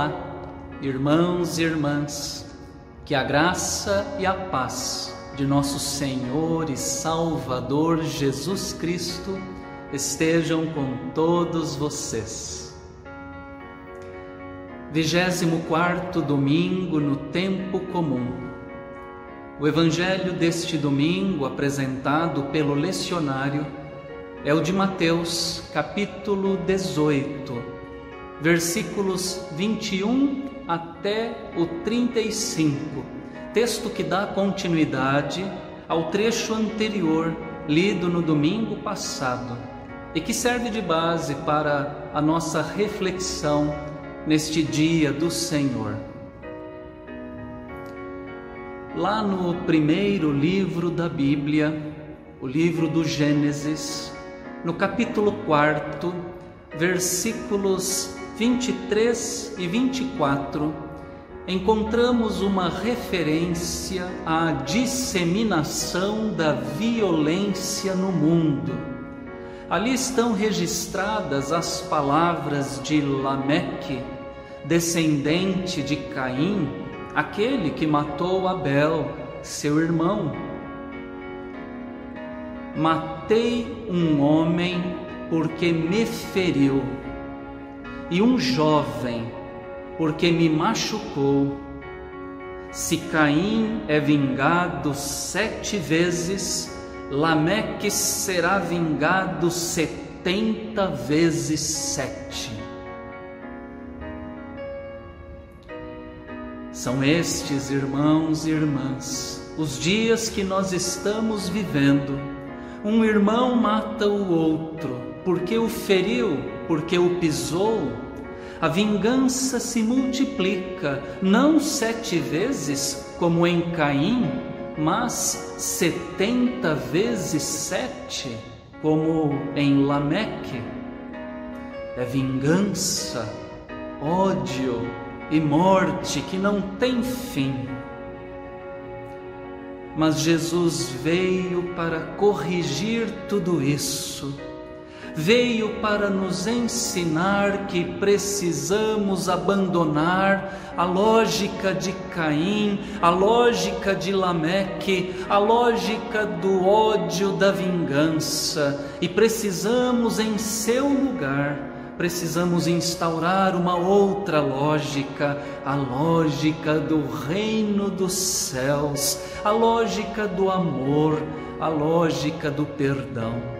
Olá, irmãos e irmãs, que a graça e a paz de nosso Senhor e Salvador Jesus Cristo estejam com todos vocês. 24 domingo no tempo comum. O evangelho deste domingo apresentado pelo lecionário é o de Mateus, capítulo 18, versículos 21 até o 35, texto que dá continuidade ao trecho anterior lido no domingo passado e que serve de base para a nossa reflexão neste dia do Senhor. Lá no primeiro livro da Bíblia, o livro do Gênesis, no capítulo 4, versículos 23 e 24, encontramos uma referência à disseminação da violência no mundo. Ali estão registradas as palavras de Lameque, descendente de Caim, aquele que matou Abel, seu irmão Matei um homem porque me feriu, e um jovem porque me machucou. Se Caim é vingado sete vezes, Lameque será vingado setenta vezes sete. São estes, irmãos e irmãs, os dias que nós estamos vivendo um irmão mata o outro, porque o feriu, porque o pisou. A vingança se multiplica, não sete vezes, como em Caim, mas setenta vezes sete, como em Lameque. É vingança, ódio e morte que não tem fim mas Jesus veio para corrigir tudo isso. Veio para nos ensinar que precisamos abandonar a lógica de Caim, a lógica de Lameque, a lógica do ódio, da vingança, e precisamos, em seu lugar, precisamos instaurar uma outra lógica, a lógica do reino dos céus, a lógica do amor, a lógica do perdão.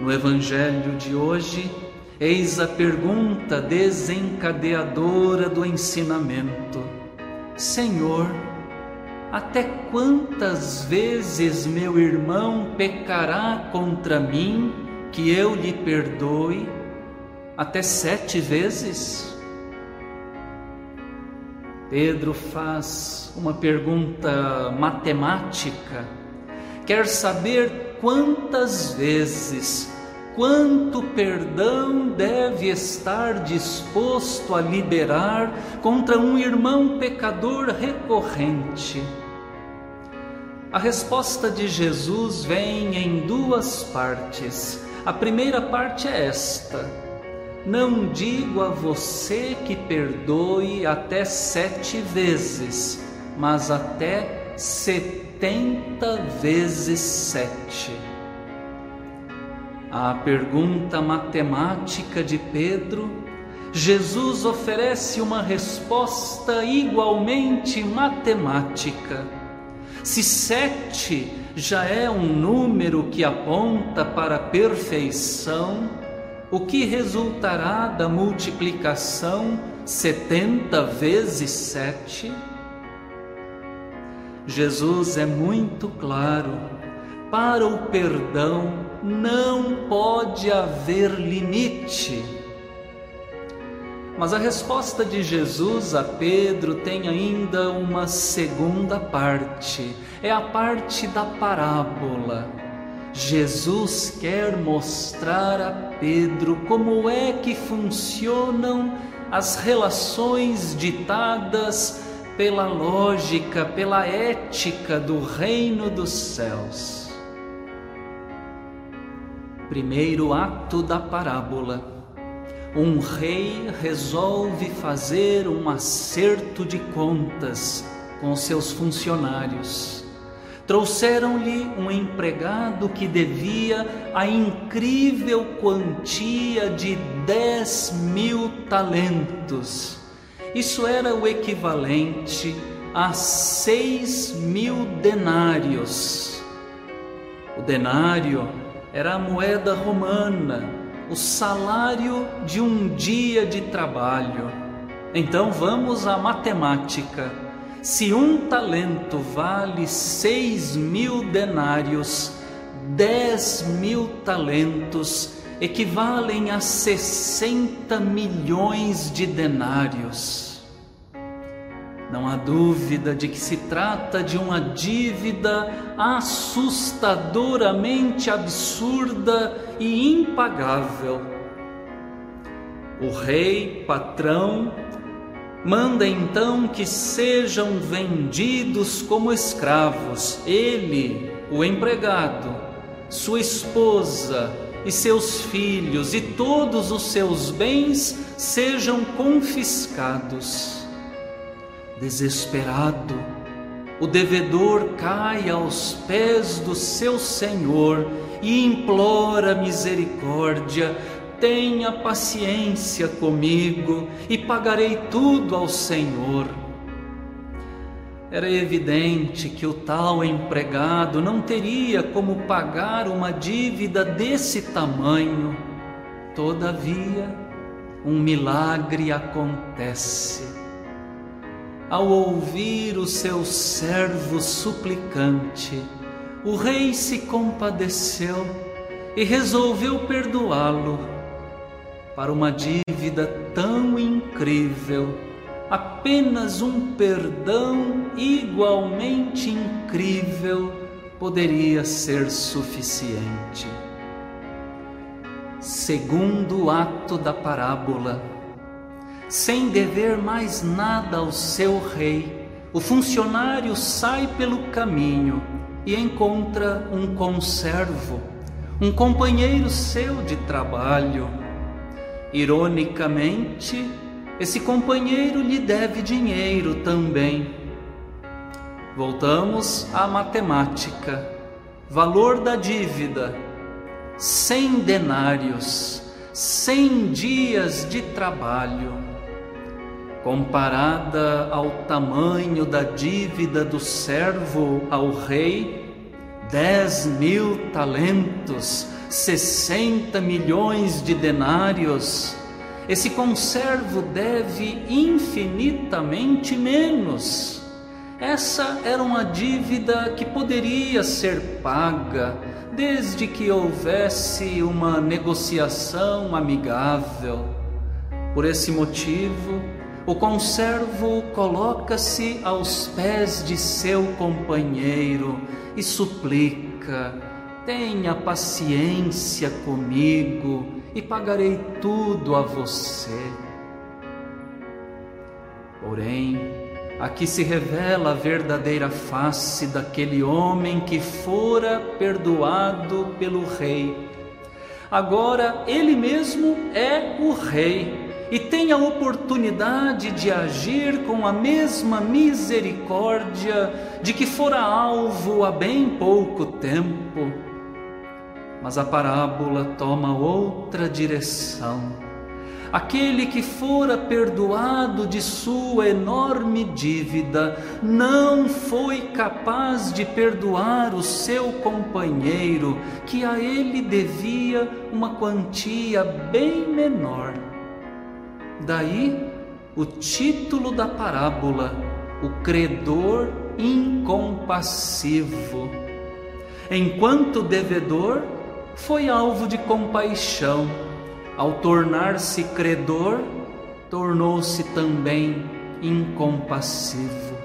No Evangelho de hoje, eis a pergunta desencadeadora do ensinamento: Senhor, até quantas vezes meu irmão pecará contra mim? que eu lhe perdoe até sete vezes? Pedro faz uma pergunta matemática, quer saber quantas vezes, quanto perdão deve estar disposto a liberar contra um irmão pecador recorrente. A resposta de Jesus vem em duas partes. A primeira parte é esta: Não digo a você que perdoe até sete vezes, mas até setenta vezes sete. À pergunta matemática de Pedro, Jesus oferece uma resposta igualmente matemática. Se sete já é um número que aponta para a perfeição, o que resultará da multiplicação 70 vezes 7? Jesus é muito claro: para o perdão não pode haver limite. Mas a resposta de Jesus a Pedro tem ainda uma segunda parte, é a parte da parábola. Jesus quer mostrar a Pedro como é que funcionam as relações ditadas pela lógica, pela ética do reino dos céus. Primeiro ato da parábola um rei resolve fazer um acerto de contas com seus funcionários. Trouxeram-lhe um empregado que devia a incrível quantia de dez mil talentos. Isso era o equivalente a seis mil denários. O denário era a moeda romana, o salário de um dia de trabalho. Então vamos à matemática. Se um talento vale seis mil denários, dez mil talentos equivalem a 60 milhões de denários. Não há dúvida de que se trata de uma dívida assustadoramente absurda e impagável. O rei, patrão, manda então que sejam vendidos como escravos, ele, o empregado, sua esposa e seus filhos e todos os seus bens sejam confiscados. Desesperado, o devedor cai aos pés do seu Senhor e implora misericórdia. Tenha paciência comigo e pagarei tudo ao Senhor. Era evidente que o tal empregado não teria como pagar uma dívida desse tamanho. Todavia, um milagre acontece ao ouvir o seu servo suplicante, o rei se compadeceu e resolveu perdoá-lo. Para uma dívida tão incrível, apenas um perdão igualmente incrível poderia ser suficiente. Segundo ato da parábola, sem dever mais nada ao seu rei, o funcionário sai pelo caminho e encontra um conservo, um companheiro seu de trabalho. Ironicamente, esse companheiro lhe deve dinheiro também. Voltamos à matemática. Valor da dívida: cem denários, cem dias de trabalho comparada ao tamanho da dívida do servo ao rei, dez mil talentos, sessenta milhões de denários, esse conservo deve infinitamente menos. Essa era uma dívida que poderia ser paga desde que houvesse uma negociação amigável. Por esse motivo, o conservo coloca-se aos pés de seu companheiro e suplica: Tenha paciência comigo e pagarei tudo a você. Porém, aqui se revela a verdadeira face daquele homem que fora perdoado pelo rei. Agora ele mesmo é o rei e tem a oportunidade de agir com a mesma misericórdia de que fora alvo há bem pouco tempo. Mas a parábola toma outra direção. Aquele que fora perdoado de sua enorme dívida não foi capaz de perdoar o seu companheiro, que a ele devia uma quantia bem menor. Daí o título da parábola, o credor incompassivo. Enquanto devedor, foi alvo de compaixão. Ao tornar-se credor, tornou-se também incompassivo.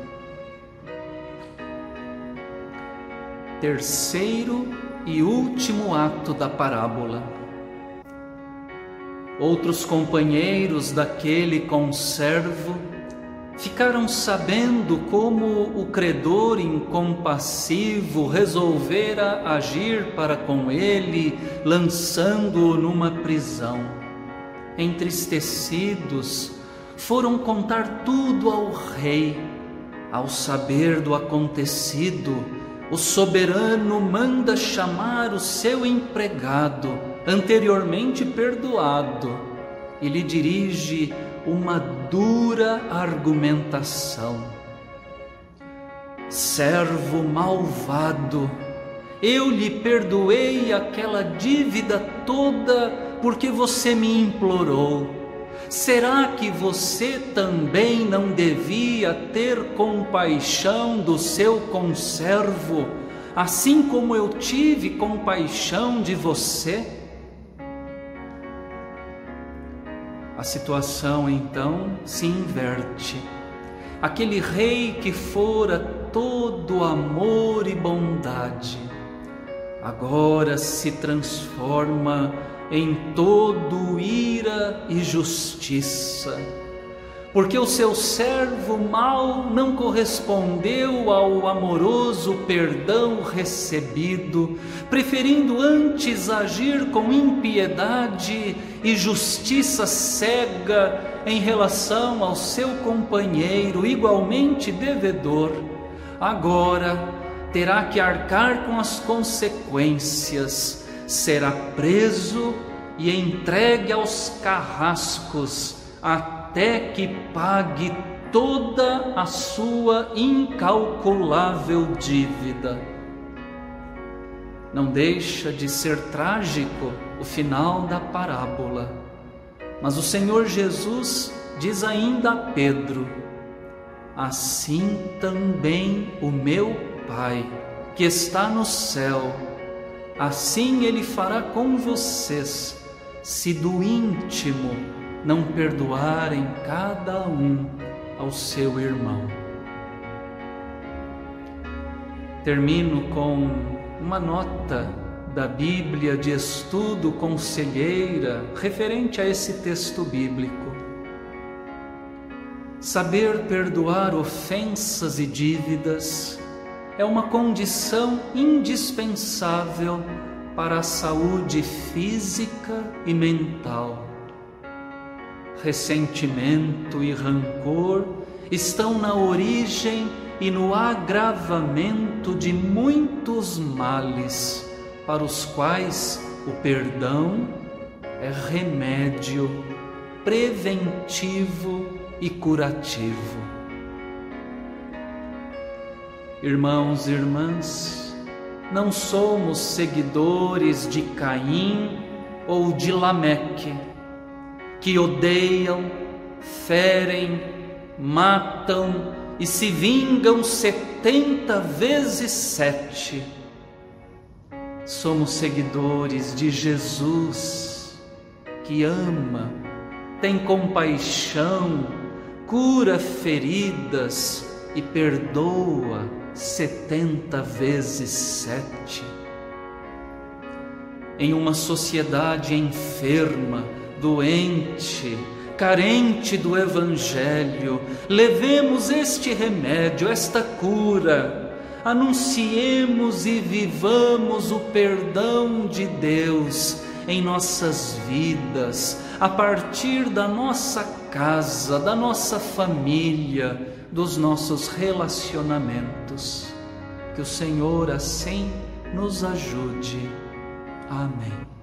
Terceiro e último ato da parábola Outros companheiros daquele conservo ficaram sabendo como o credor incompassivo resolvera agir para com ele, lançando-o numa prisão. entristecidos, foram contar tudo ao rei. Ao saber do acontecido, o soberano manda chamar o seu empregado, anteriormente perdoado, e lhe dirige uma dura argumentação. Servo malvado, eu lhe perdoei aquela dívida toda porque você me implorou. Será que você também não devia ter compaixão do seu conservo, assim como eu tive compaixão de você? A situação então se inverte. Aquele rei que fora todo amor e bondade, agora se transforma em todo ira e justiça, porque o seu servo mal não correspondeu ao amoroso perdão recebido, preferindo antes agir com impiedade e justiça cega em relação ao seu companheiro igualmente devedor. Agora terá que arcar com as consequências será preso e entregue aos carrascos até que pague toda a sua incalculável dívida. Não deixa de ser trágico o final da parábola, mas o Senhor Jesus diz ainda a Pedro: Assim também o meu Pai, que está no céu, Assim ele fará com vocês, se do íntimo não perdoarem cada um ao seu irmão. Termino com uma nota da Bíblia de estudo conselheira referente a esse texto bíblico. Saber perdoar ofensas e dívidas é uma condição indispensável para a saúde física e mental. Ressentimento e rancor estão na origem e no agravamento de muitos males, para os quais o perdão é remédio preventivo e curativo. Irmãos e irmãs, não somos seguidores de Caim ou de Lameque, que odeiam, ferem, matam e se vingam setenta vezes sete. Somos seguidores de Jesus, que ama, tem compaixão, cura feridas e perdoa setenta vezes sete. Em uma sociedade enferma, doente, carente do Evangelho, levemos este remédio, esta cura, anunciemos e vivamos o perdão de Deus em nossas vidas, a partir da nossa casa, da nossa família, dos nossos relacionamentos. Que o Senhor assim nos ajude. Amém.